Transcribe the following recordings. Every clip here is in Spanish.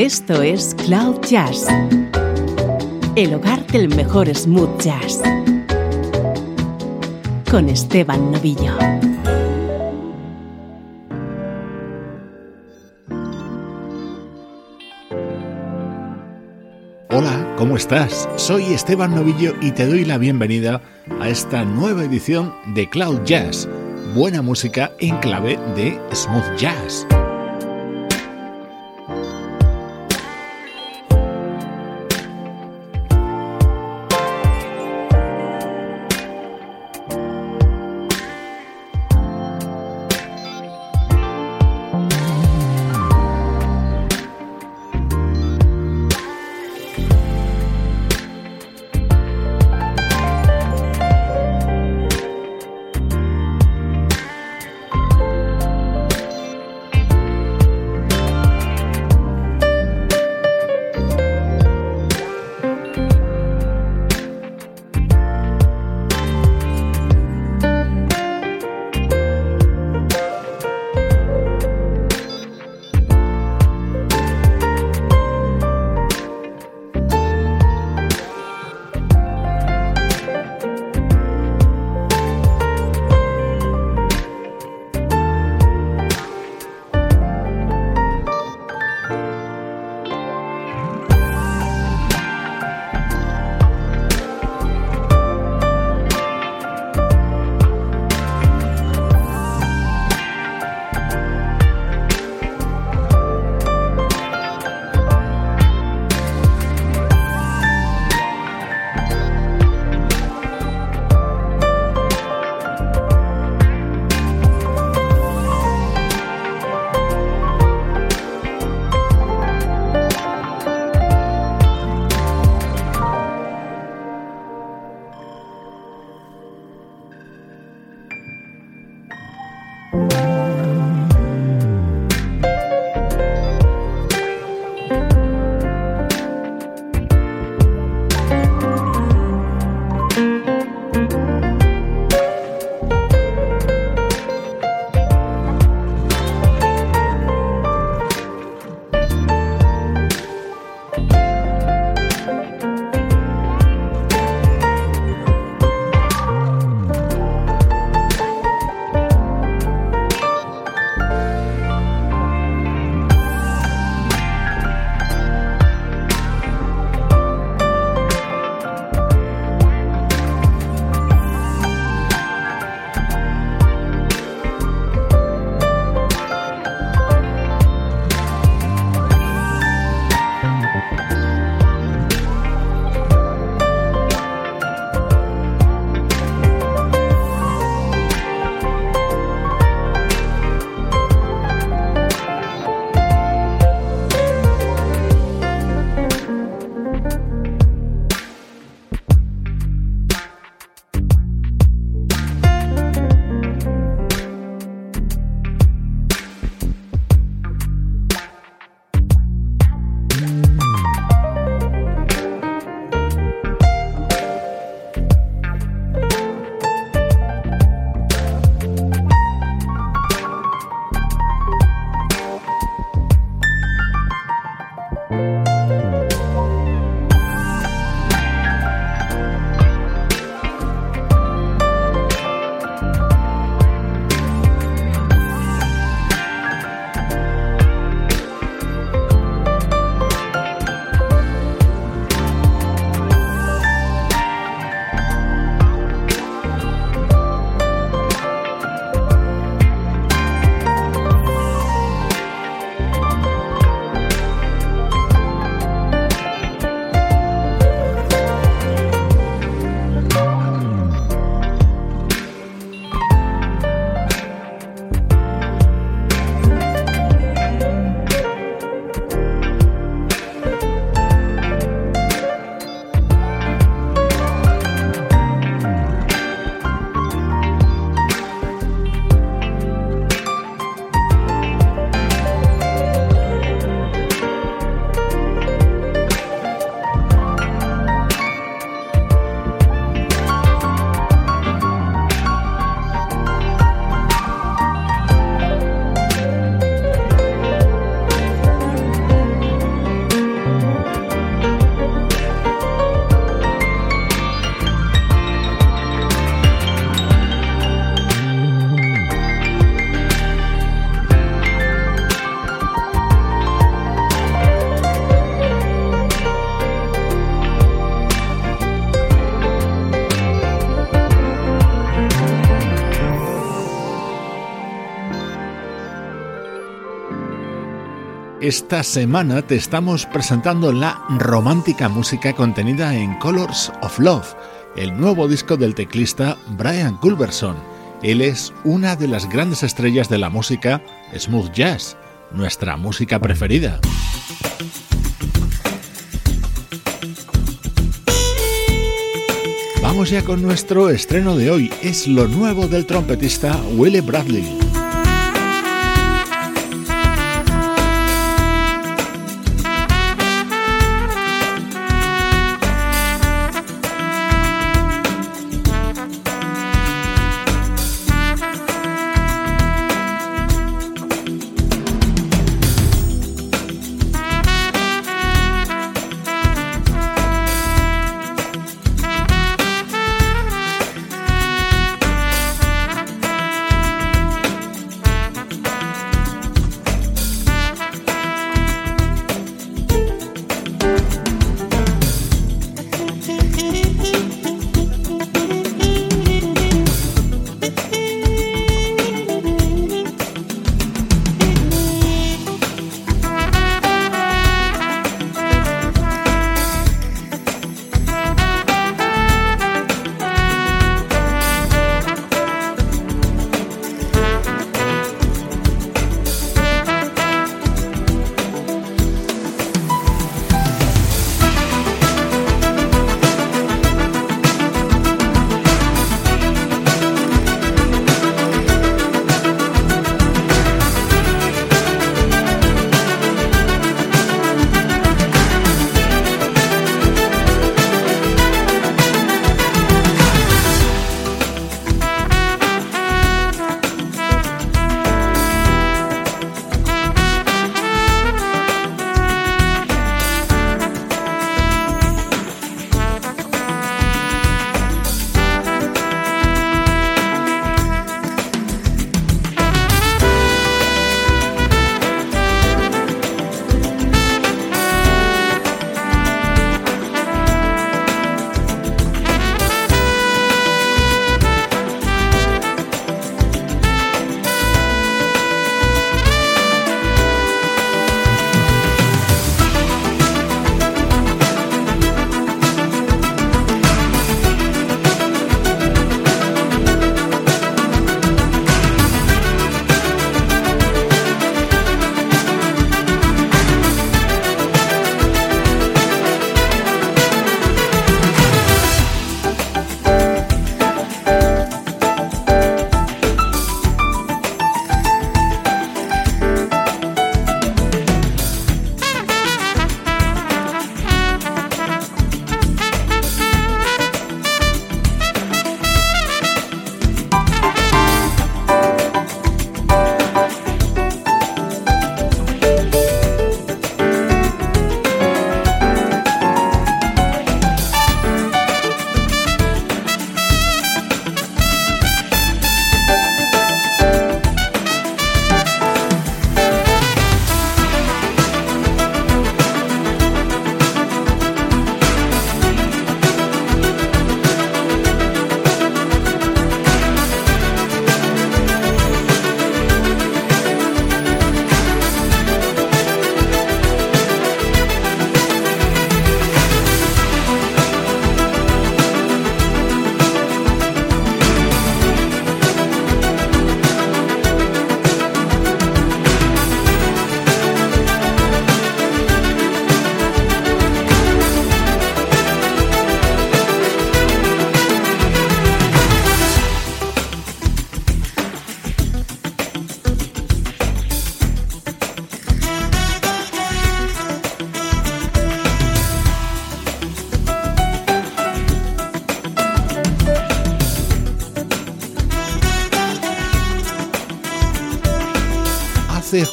Esto es Cloud Jazz, el hogar del mejor smooth jazz, con Esteban Novillo. Hola, ¿cómo estás? Soy Esteban Novillo y te doy la bienvenida a esta nueva edición de Cloud Jazz, buena música en clave de smooth jazz. Esta semana te estamos presentando la romántica música contenida en Colors of Love, el nuevo disco del teclista Brian Culberson. Él es una de las grandes estrellas de la música smooth jazz, nuestra música preferida. Vamos ya con nuestro estreno de hoy. Es lo nuevo del trompetista Willie Bradley.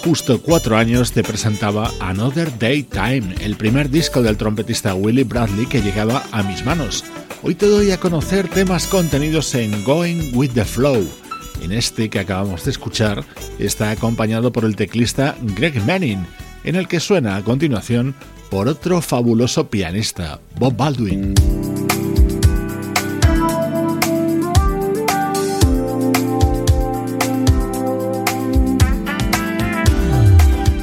Justo cuatro años te presentaba Another Daytime, el primer disco del trompetista Willie Bradley que llegaba a mis manos. Hoy te doy a conocer temas contenidos en Going with the Flow. En este que acabamos de escuchar está acompañado por el teclista Greg Manning, en el que suena a continuación por otro fabuloso pianista, Bob Baldwin.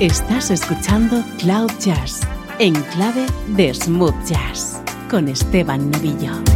Estás escuchando Cloud Jazz en clave de smooth jazz con Esteban Novillo.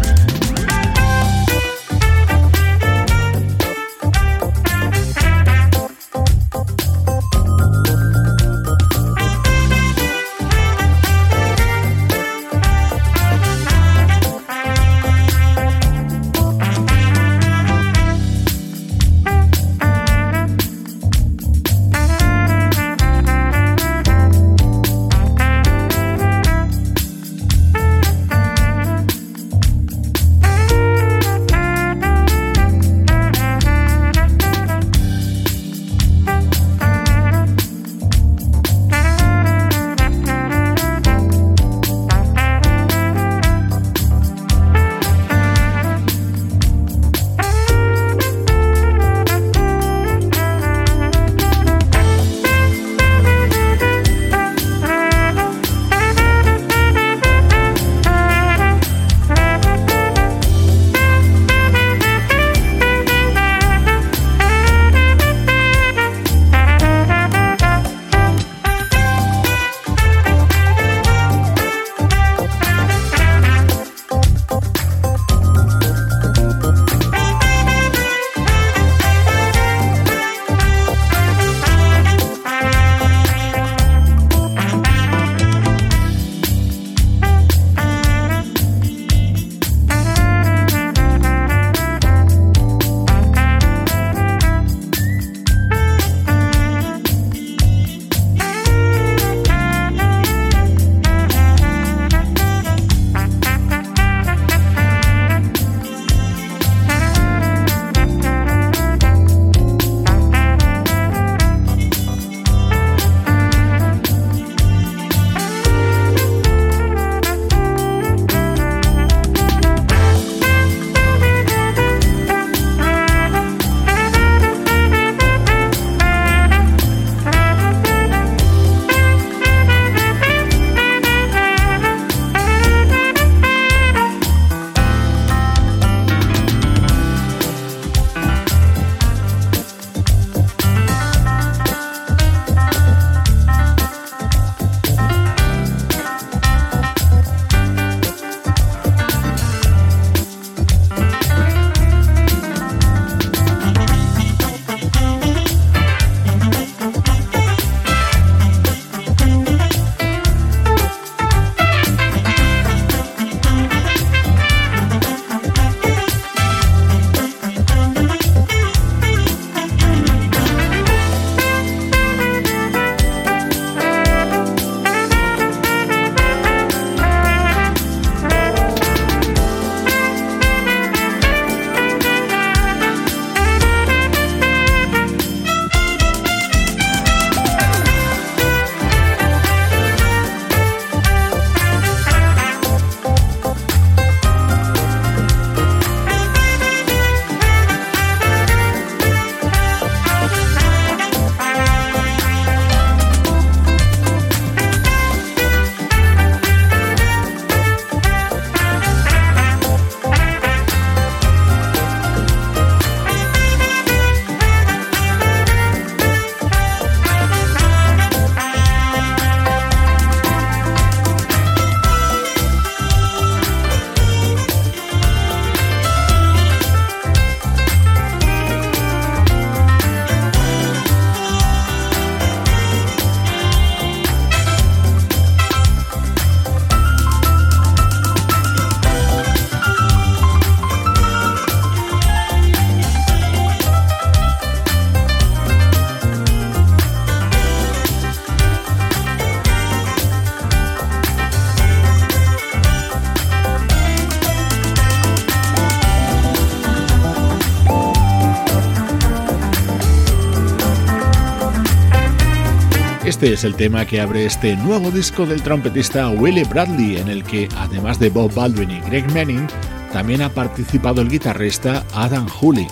Es el tema que abre este nuevo disco del trompetista Willie Bradley, en el que, además de Bob Baldwin y Greg Manning, también ha participado el guitarrista Adam Hooley.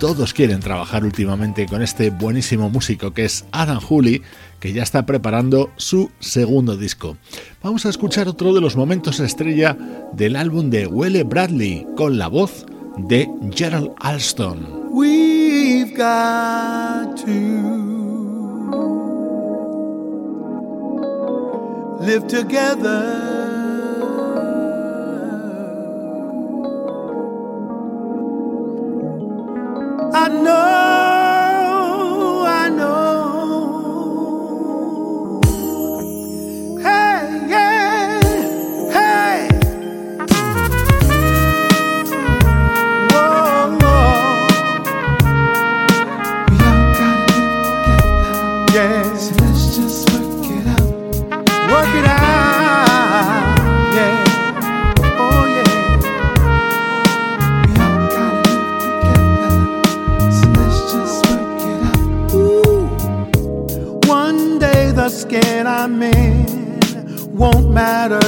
Todos quieren trabajar últimamente con este buenísimo músico que es Adam Hooley, que ya está preparando su segundo disco. Vamos a escuchar otro de los momentos estrella del álbum de Willie Bradley, con la voz de Gerald Alston. Live together. I know,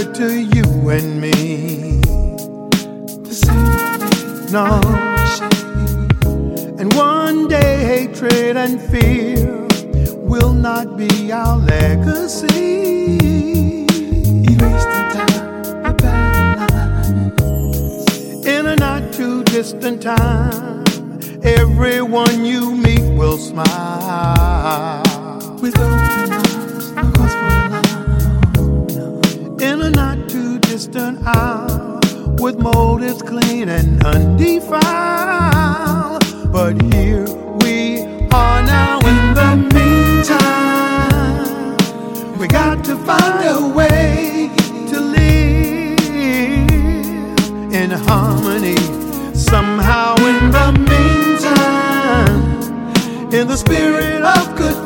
to you and me. Thing. No. And one day hatred and fear will not be our legacy. Erase the time, bad. In a not too distant time, everyone you meet will smile. With open distant hour, with motives clean and undefiled. But here we are now in the meantime. We got to find a way to live in harmony. Somehow in the meantime, in the spirit of good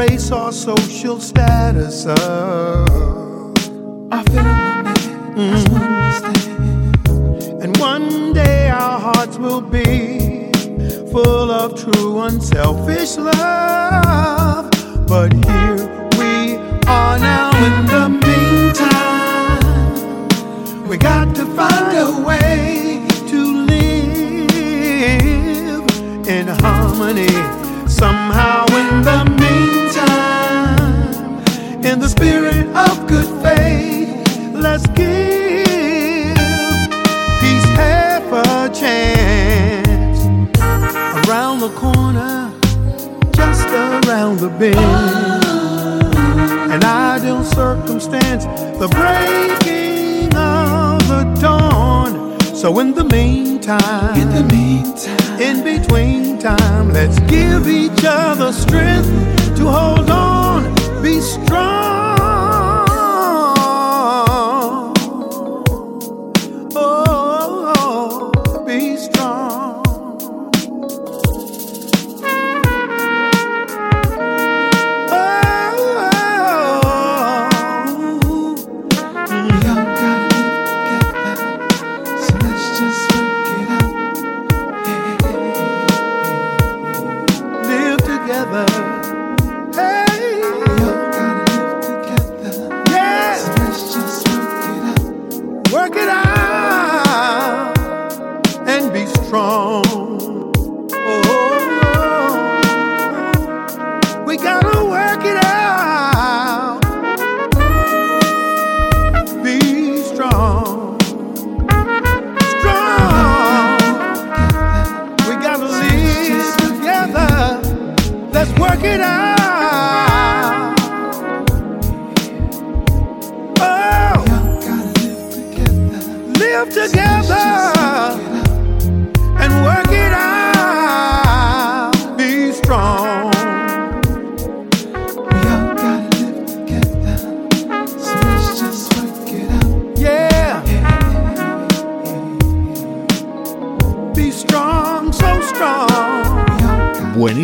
race or social status. Of man, that's one we and one day our hearts will be full of true unselfish love. But here we are now in the meantime. We got to find a way to live in harmony. Somehow around the bend, an ideal circumstance, the breaking of the dawn. So in the meantime, In the meantime, in between time, let's give each other strength to hold on, be strong.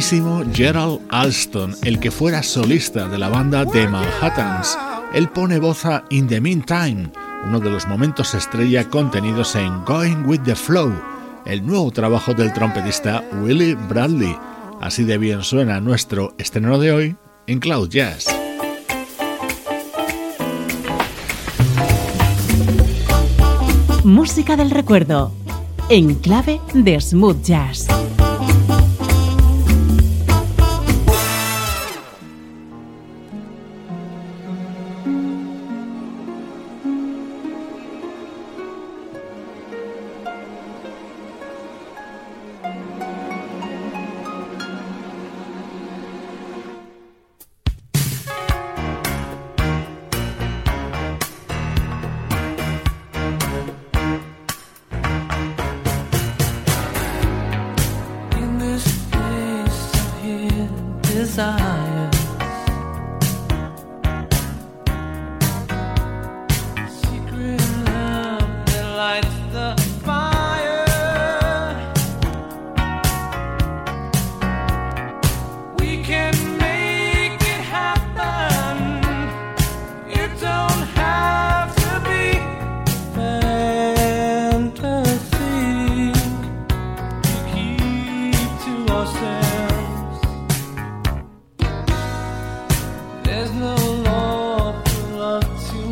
Buenísimo Gerald Alston, el que fuera solista de la banda The Manhattans. Él pone voz a In the Meantime, uno de los momentos estrella contenidos en Going with the Flow, el nuevo trabajo del trompetista Willie Bradley. Así de bien suena nuestro estreno de hoy en Cloud Jazz. Música del recuerdo, en clave de smooth jazz. to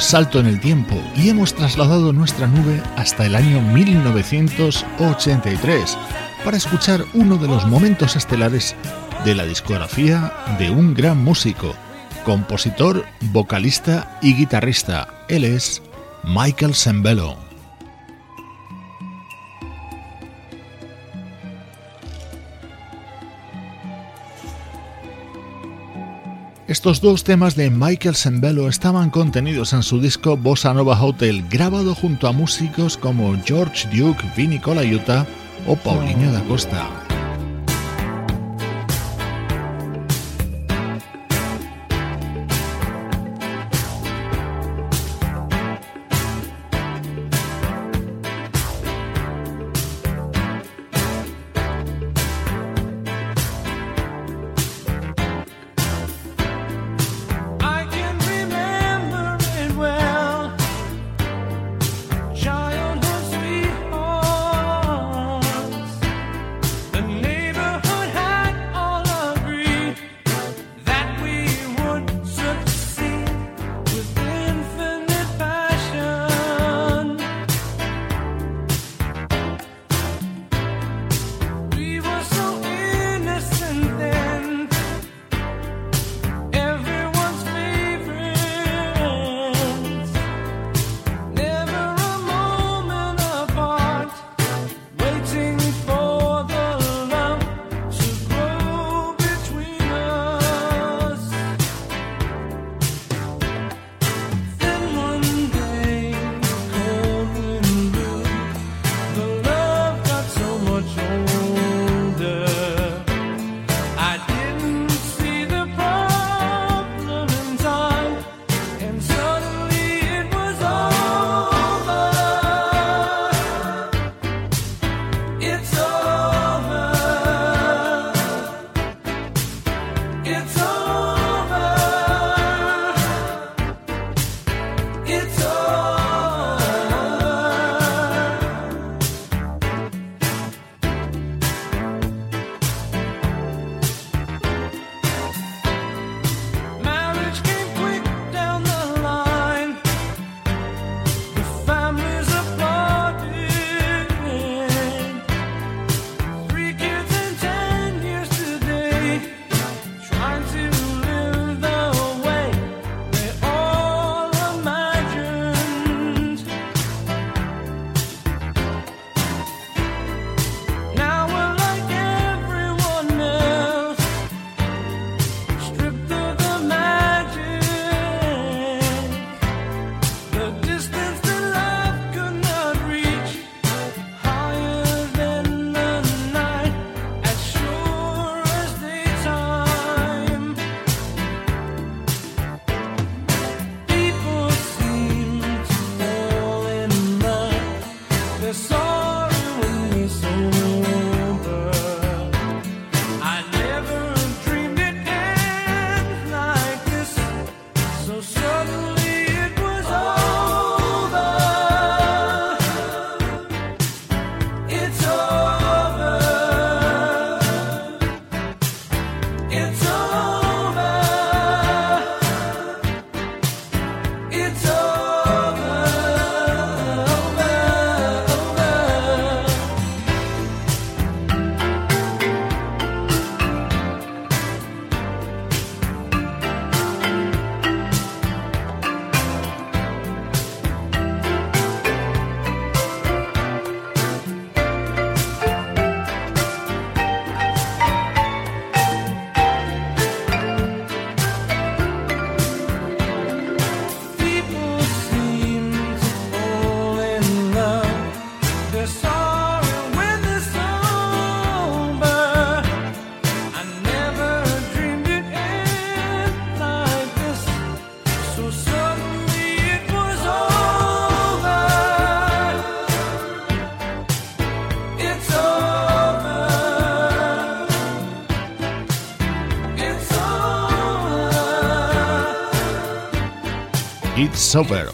salto en el tiempo y hemos trasladado nuestra nube hasta el año 1983 para escuchar uno de los momentos estelares de la discografía de un gran músico, compositor, vocalista y guitarrista. Él es Michael Sembello. Estos dos temas de Michael Sembello estaban contenidos en su disco Bossa Nova Hotel, grabado junto a músicos como George Duke, Vinny Colaiuta o Paulinho da Costa.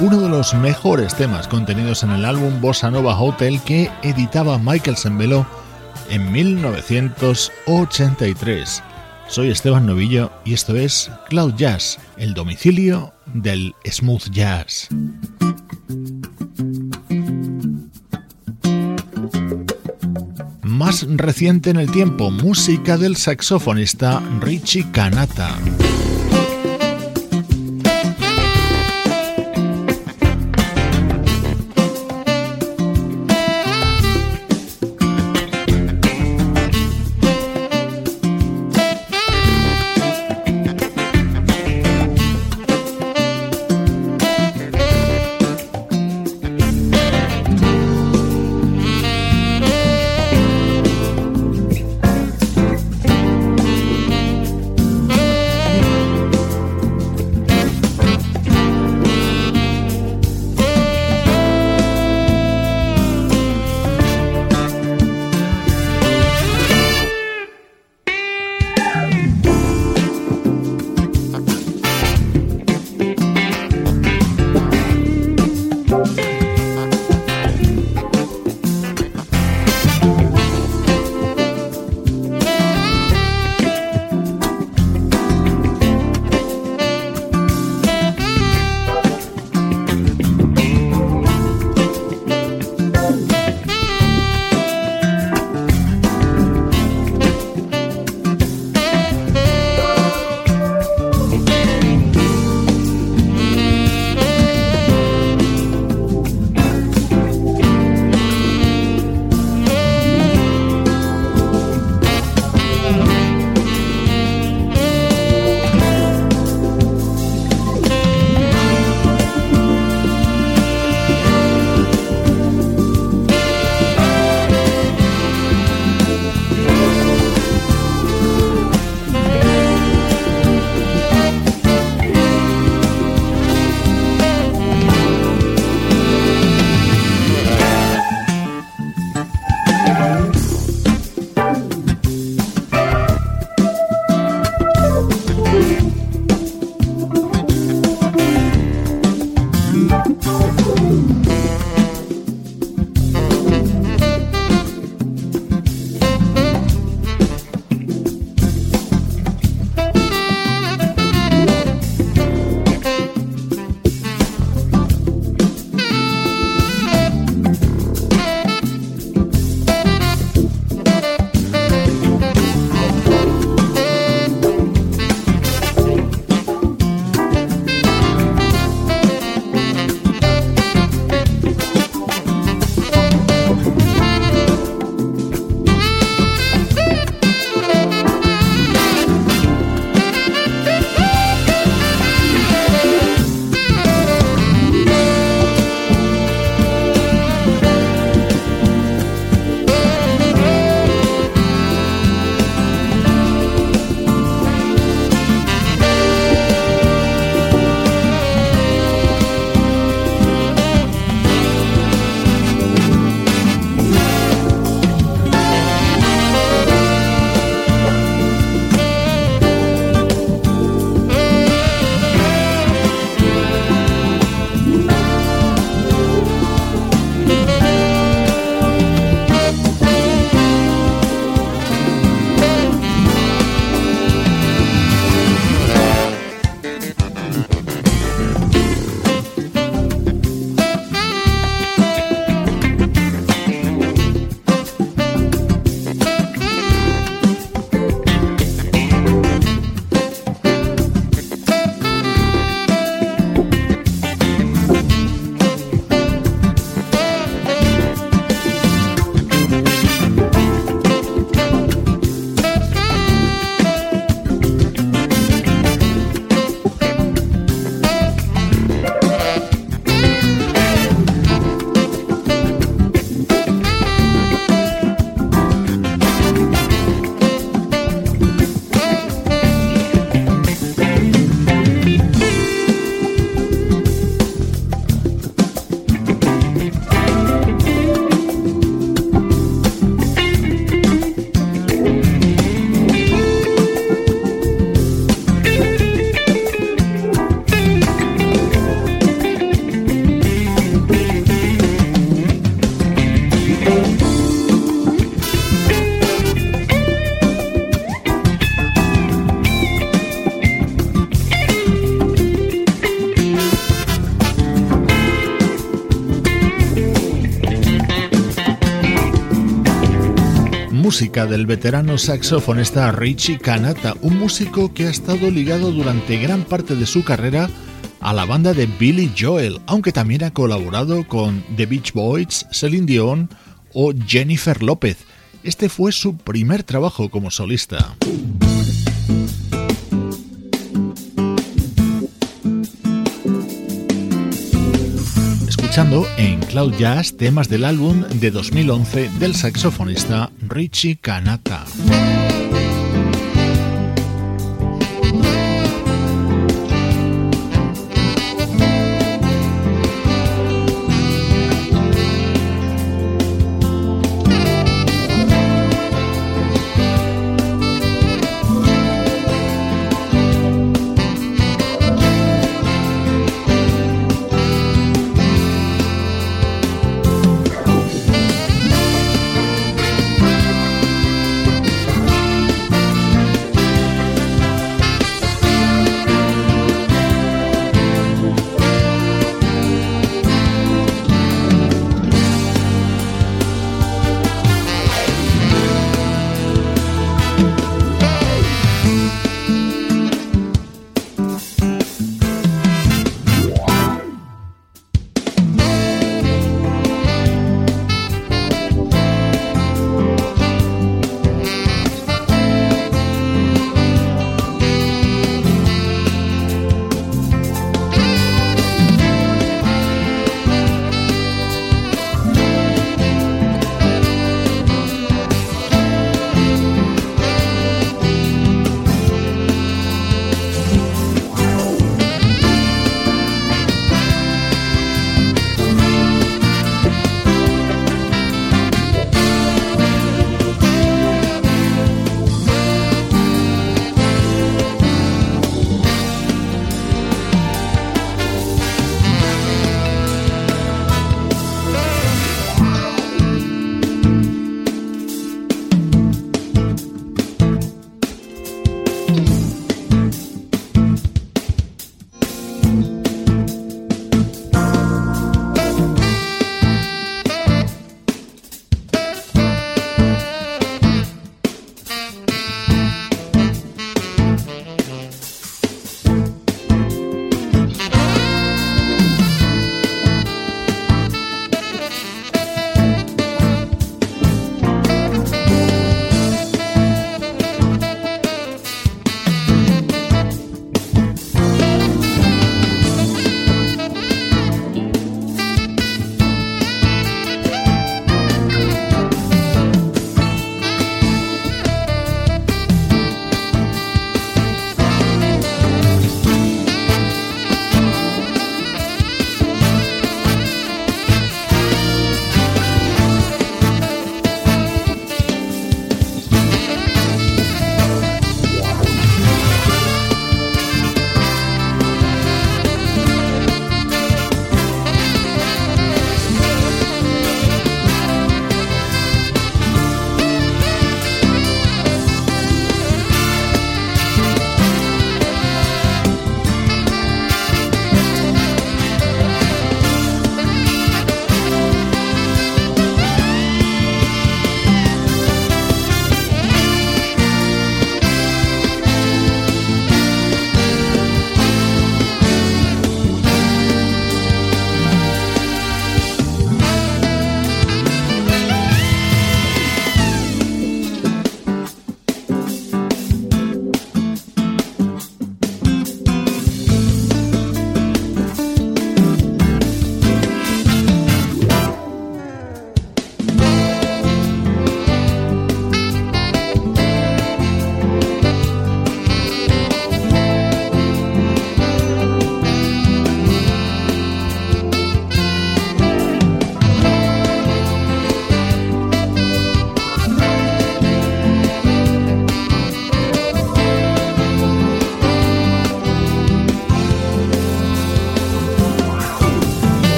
Uno de los mejores temas contenidos en el álbum Bossa Nova Hotel que editaba Michael Sembello en 1983. Soy Esteban Novillo y esto es Cloud Jazz, el domicilio del smooth jazz. Más reciente en el tiempo, música del saxofonista Richie Kanata. Música del veterano saxofonista Richie Kanata, un músico que ha estado ligado durante gran parte de su carrera a la banda de Billy Joel, aunque también ha colaborado con The Beach Boys, Celine Dion o Jennifer López. Este fue su primer trabajo como solista. Escuchando en Cloud Jazz temas del álbum de 2011 del saxofonista Richie Kanata.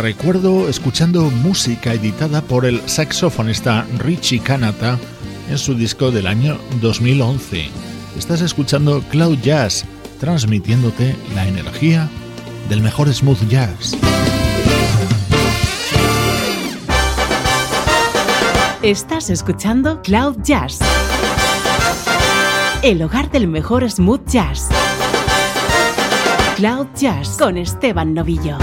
Recuerdo escuchando música editada por el saxofonista Richie Kanata en su disco del año 2011. Estás escuchando Cloud Jazz, transmitiéndote la energía del mejor smooth jazz. Estás escuchando Cloud Jazz, el hogar del mejor smooth jazz. Cloud Jazz con Esteban Novillo.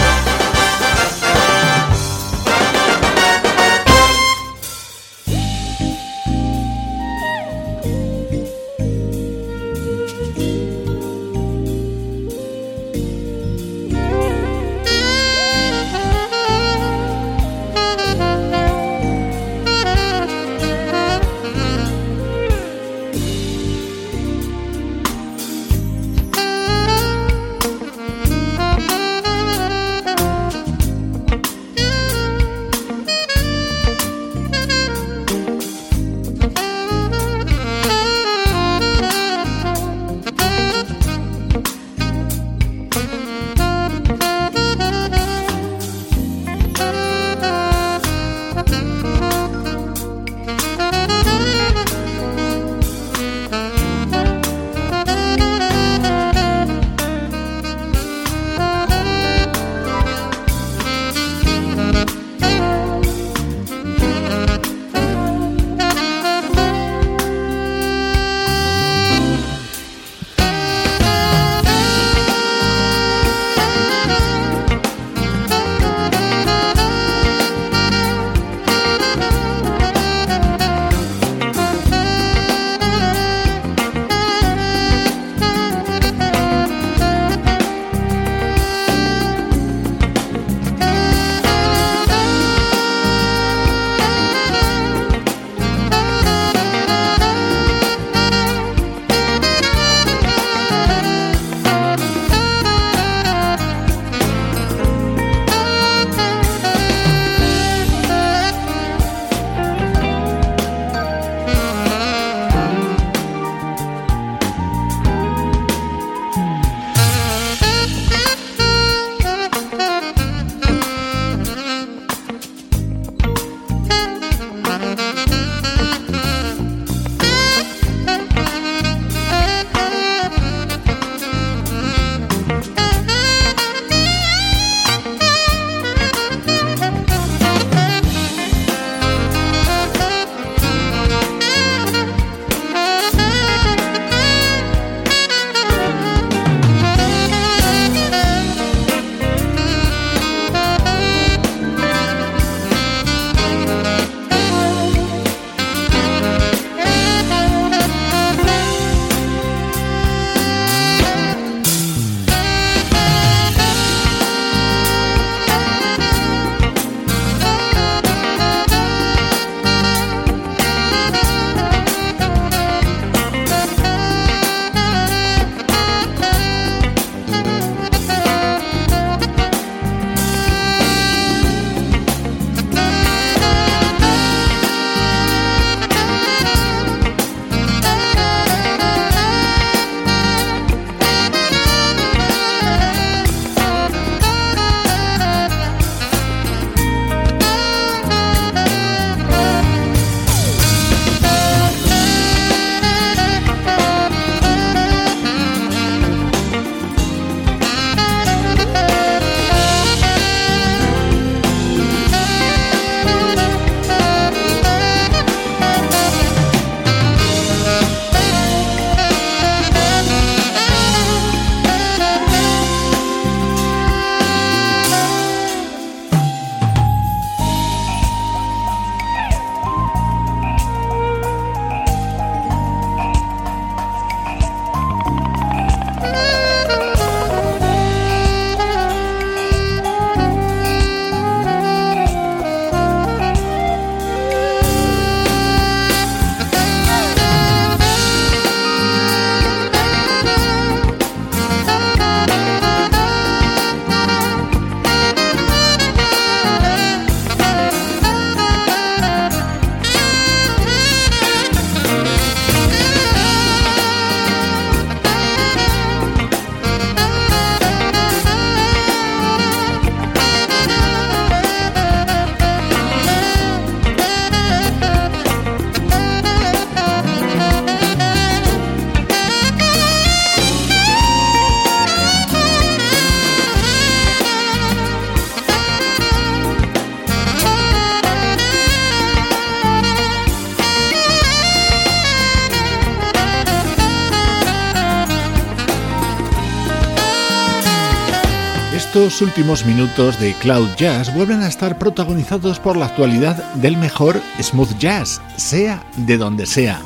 Estos últimos minutos de Cloud Jazz vuelven a estar protagonizados por la actualidad del mejor smooth jazz, sea de donde sea.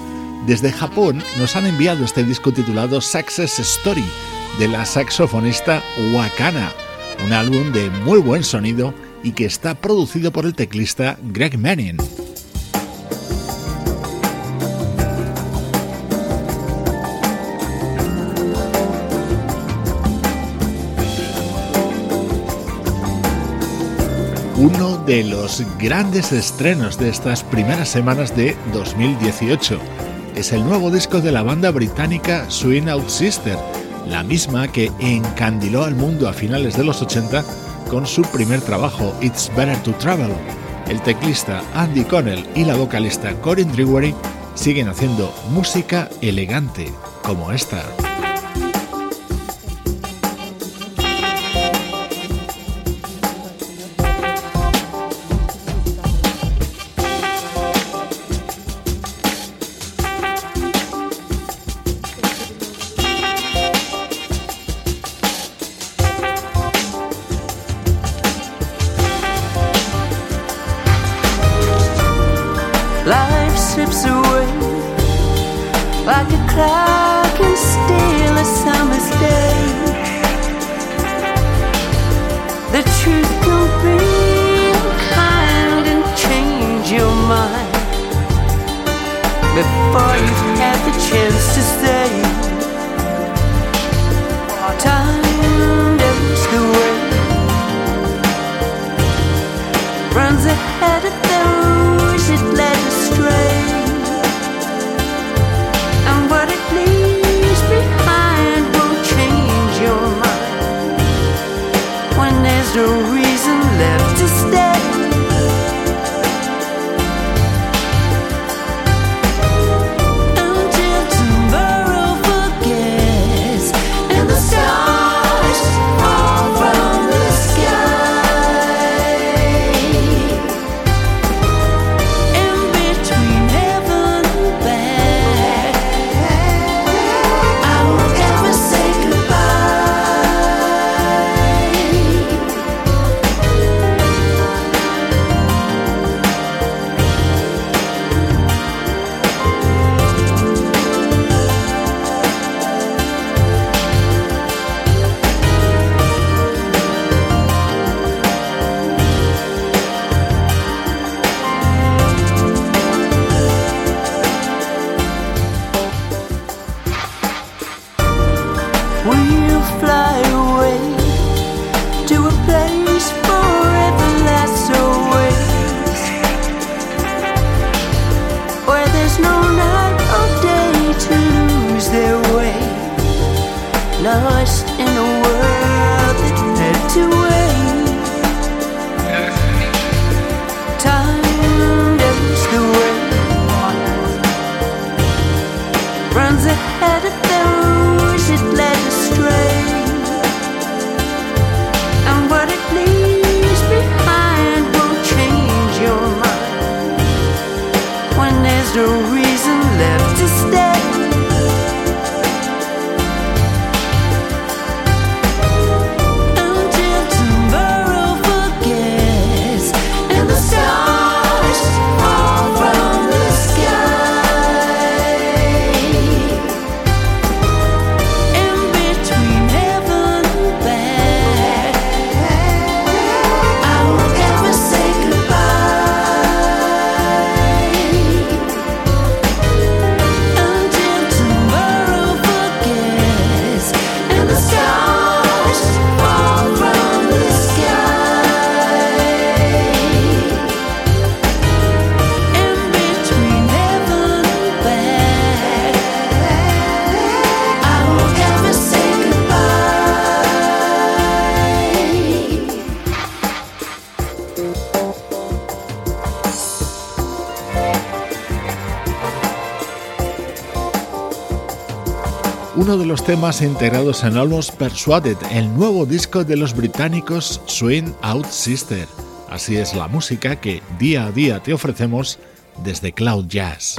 Desde Japón nos han enviado este disco titulado Success Story de la saxofonista Wakana, un álbum de muy buen sonido y que está producido por el teclista Greg Manning. Uno de los grandes estrenos de estas primeras semanas de 2018. Es el nuevo disco de la banda británica Swing Out Sister, la misma que encandiló al mundo a finales de los 80 con su primer trabajo, It's Better to Travel. El teclista Andy Connell y la vocalista Corinne Drewery siguen haciendo música elegante como esta. Uno de los temas integrados en Almost Persuaded, el nuevo disco de los británicos Swing Out Sister. Así es la música que día a día te ofrecemos desde Cloud Jazz.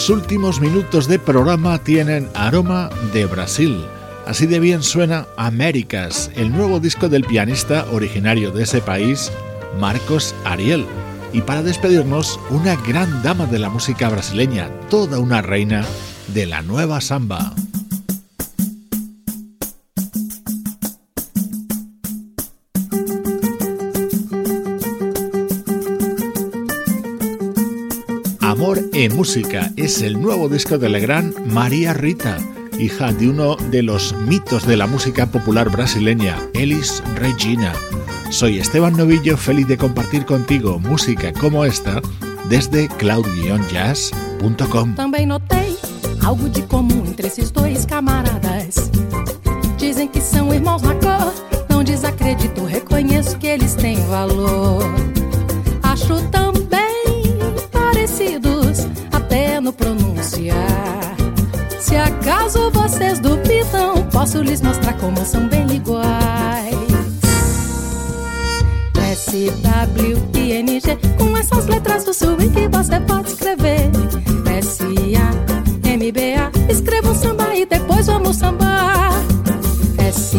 Los últimos minutos de programa tienen aroma de Brasil. Así de bien suena Américas, el nuevo disco del pianista originario de ese país, Marcos Ariel. Y para despedirnos, una gran dama de la música brasileña, toda una reina de la nueva samba. Música es el nuevo disco de la gran María Rita, hija de uno de los mitos de la música popular brasileña, Elis Regina. Soy Esteban Novillo, feliz de compartir contigo música como esta desde cloud-jazz.com. Também notei algo de comum entre esses dois camaradas. Dizem que são irmãos na cor, não desacredito, reconheço que eles têm valor. Acaso vocês duvidam, posso lhes mostrar como são bem iguais. S, W, I, N, G Com essas letras do swing que você pode escrever S, A, M, B, A Escreva um samba e depois vamos sambar S,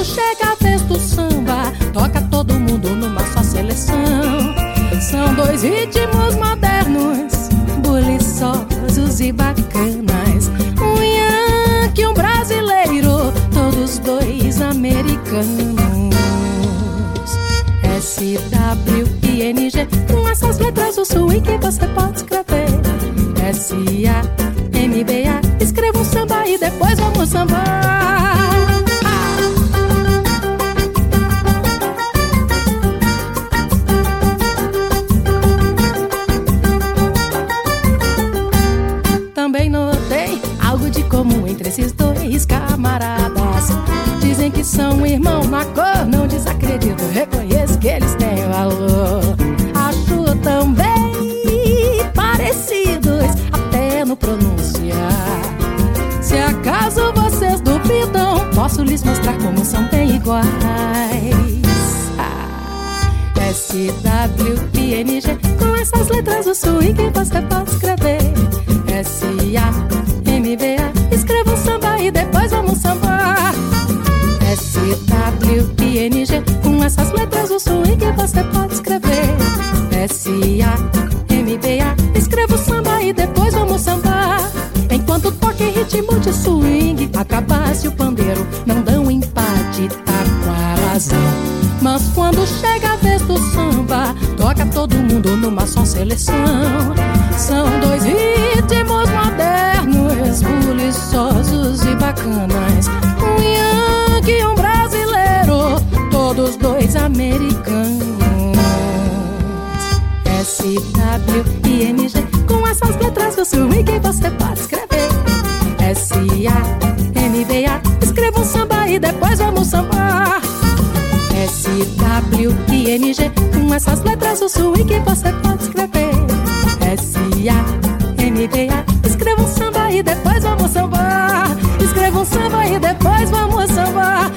quando chega a vez do samba, toca todo mundo numa só seleção. São dois ritmos modernos, buliçosos e bacanas. Um yankee um brasileiro, todos dois americanos. S, W, I, N, G, com essas letras do swing que você pode escrever. S, A, M, B, A, escreva um samba e depois vamos sambar. Posso lhes mostrar como são bem iguais. S, W, I, N, G Com essas letras do swing você pode escrever. S, A, M, B, A Escreva um samba e depois vamos sambar. S, W, I, N, G Com essas letras do swing você pode escrever. S, A, M, B, A Escreva o samba e depois vamos sambar. Enquanto toca em ritmo de swing Acabasse o pandeiro Não dão empate, tá com a razão mas quando chega a vez do samba, toca todo mundo numa só seleção. São dois ritmos modernos, buliçosos e bacanas. Um yankee e um brasileiro, todos dois americanos. S, W, I, N, G, com essas letras do swing você pode S-W-I-N-G Com essas letras o swing que você pode escrever. S-A-M-B-A Escreva um samba e depois vamos sambar. Escreva um samba e depois vamos sambar.